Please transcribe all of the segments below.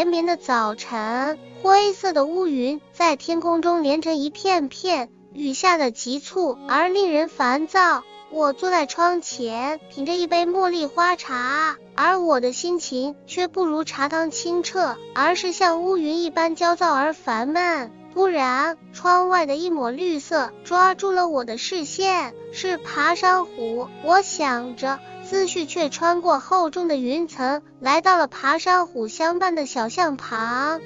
连绵的早晨，灰色的乌云在天空中连成一片片，雨下的急促而令人烦躁。我坐在窗前，品着一杯茉莉花茶，而我的心情却不如茶汤清澈，而是像乌云一般焦躁而烦闷。突然，窗外的一抹绿色抓住了我的视线，是爬山虎。我想着，思绪却穿过厚重的云层，来到了爬山虎相伴的小巷旁。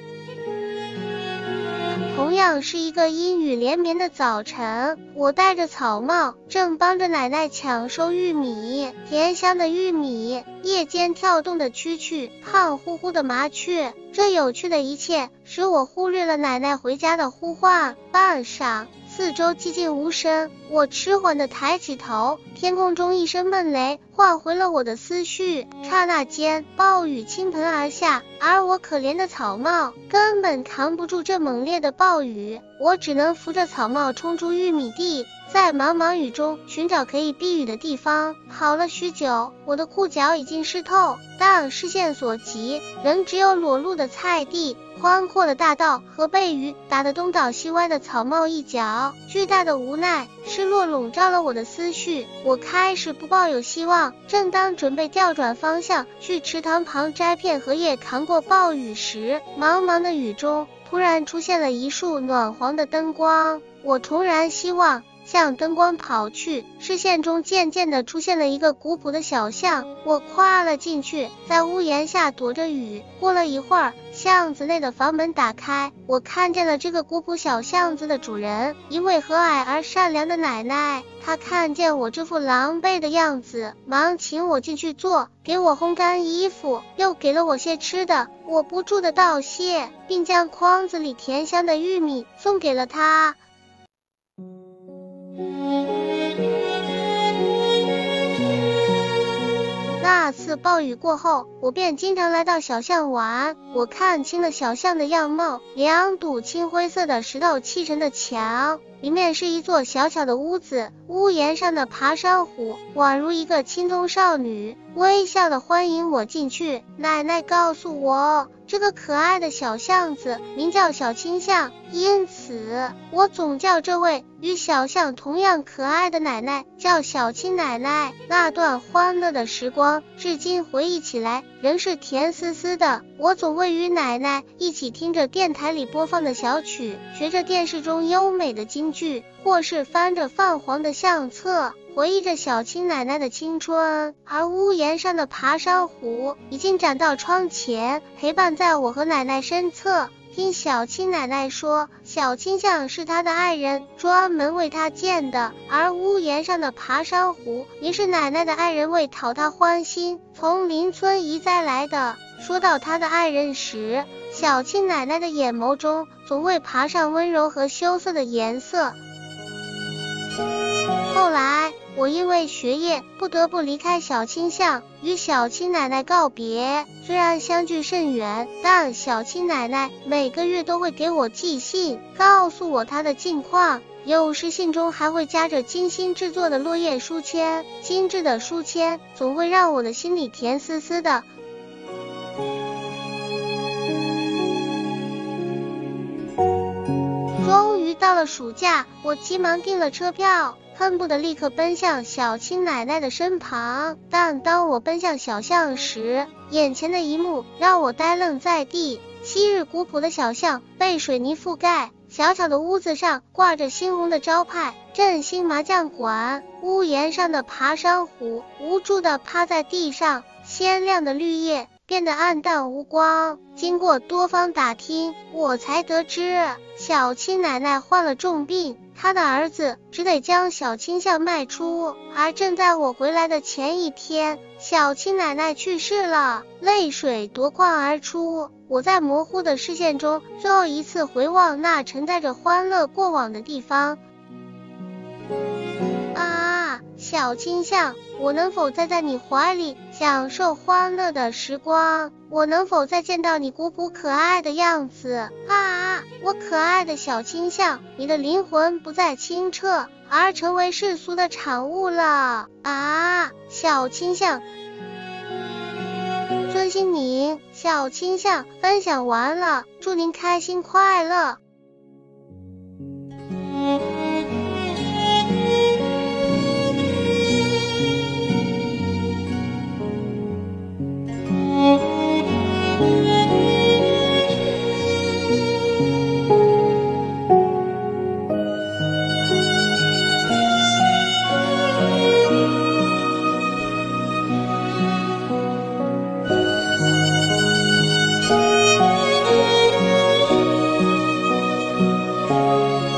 是一个阴雨连绵的早晨，我戴着草帽，正帮着奶奶抢收玉米。甜香的玉米，夜间跳动的蛐蛐，胖乎乎的麻雀，这有趣的一切使我忽略了奶奶回家的呼唤。半晌。四周寂静无声，我迟缓的抬起头，天空中一声闷雷唤回了我的思绪。刹那间，暴雨倾盆而下，而我可怜的草帽根本扛不住这猛烈的暴雨，我只能扶着草帽冲出玉米地。在茫茫雨中寻找可以避雨的地方，跑了许久，我的裤脚已经湿透，但视线所及，仍只有裸露的菜地、宽阔的大道和被雨打得东倒西歪的草帽一角。巨大的无奈、失落笼罩了我的思绪，我开始不抱有希望。正当准备调转方向去池塘旁摘片荷叶扛过暴雨时，茫茫的雨中突然出现了一束暖黄的灯光，我重燃希望。向灯光跑去，视线中渐渐的出现了一个古朴的小巷，我跨了进去，在屋檐下躲着雨。过了一会儿，巷子内的房门打开，我看见了这个古朴小巷子的主人，一位和蔼而善良的奶奶。她看见我这副狼狈的样子，忙请我进去坐，给我烘干衣服，又给了我些吃的。我不住的道谢，并将筐子里甜香的玉米送给了她。暴雨过后，我便经常来到小巷玩。我看清了小巷的样貌，两堵青灰色的石头砌成的墙，里面是一座小小的屋子。屋檐上的爬山虎宛如一个青葱少女，微笑的欢迎我进去。奶奶告诉我。这个可爱的小巷子名叫小青巷，因此我总叫这位与小巷同样可爱的奶奶叫小青奶奶。那段欢乐的时光，至今回忆起来仍是甜丝丝的。我总会与奶奶一起听着电台里播放的小曲，学着电视中优美的京剧，或是翻着泛黄的相册。回忆着小青奶奶的青春，而屋檐上的爬山虎已经长到窗前，陪伴在我和奶奶身侧。听小青奶奶说，小青像是她的爱人专门为她建的，而屋檐上的爬山虎也是奶奶的爱人为讨她欢心从邻村移栽来的。说到她的爱人时，小青奶奶的眼眸中总会爬上温柔和羞涩的颜色。我因为学业不得不离开小青巷，与小青奶奶告别。虽然相距甚远，但小青奶奶每个月都会给我寄信，告诉我她的近况。有时信中还会夹着精心制作的落叶书签，精致的书签总会让我的心里甜丝丝的。终于到了暑假，我急忙订了车票。恨不得立刻奔向小青奶奶的身旁，但当我奔向小巷时，眼前的一幕让我呆愣在地。昔日古朴的小巷被水泥覆盖，小小的屋子上挂着猩红的招牌“振兴麻将馆”，屋檐上的爬山虎无助地趴在地上，鲜亮的绿叶变得暗淡无光。经过多方打听，我才得知小青奶奶患了重病。他的儿子只得将小青巷卖出，而正在我回来的前一天，小青奶奶去世了，泪水夺眶而出。我在模糊的视线中，最后一次回望那承载着欢乐过往的地方。啊，小青巷。我能否再在你怀里享受欢乐的时光？我能否再见到你古朴可爱的样子？啊，我可爱的小青象，你的灵魂不再清澈，而成为世俗的产物了。啊，小青象。遵心您，小青象分享完了，祝您开心快乐。Música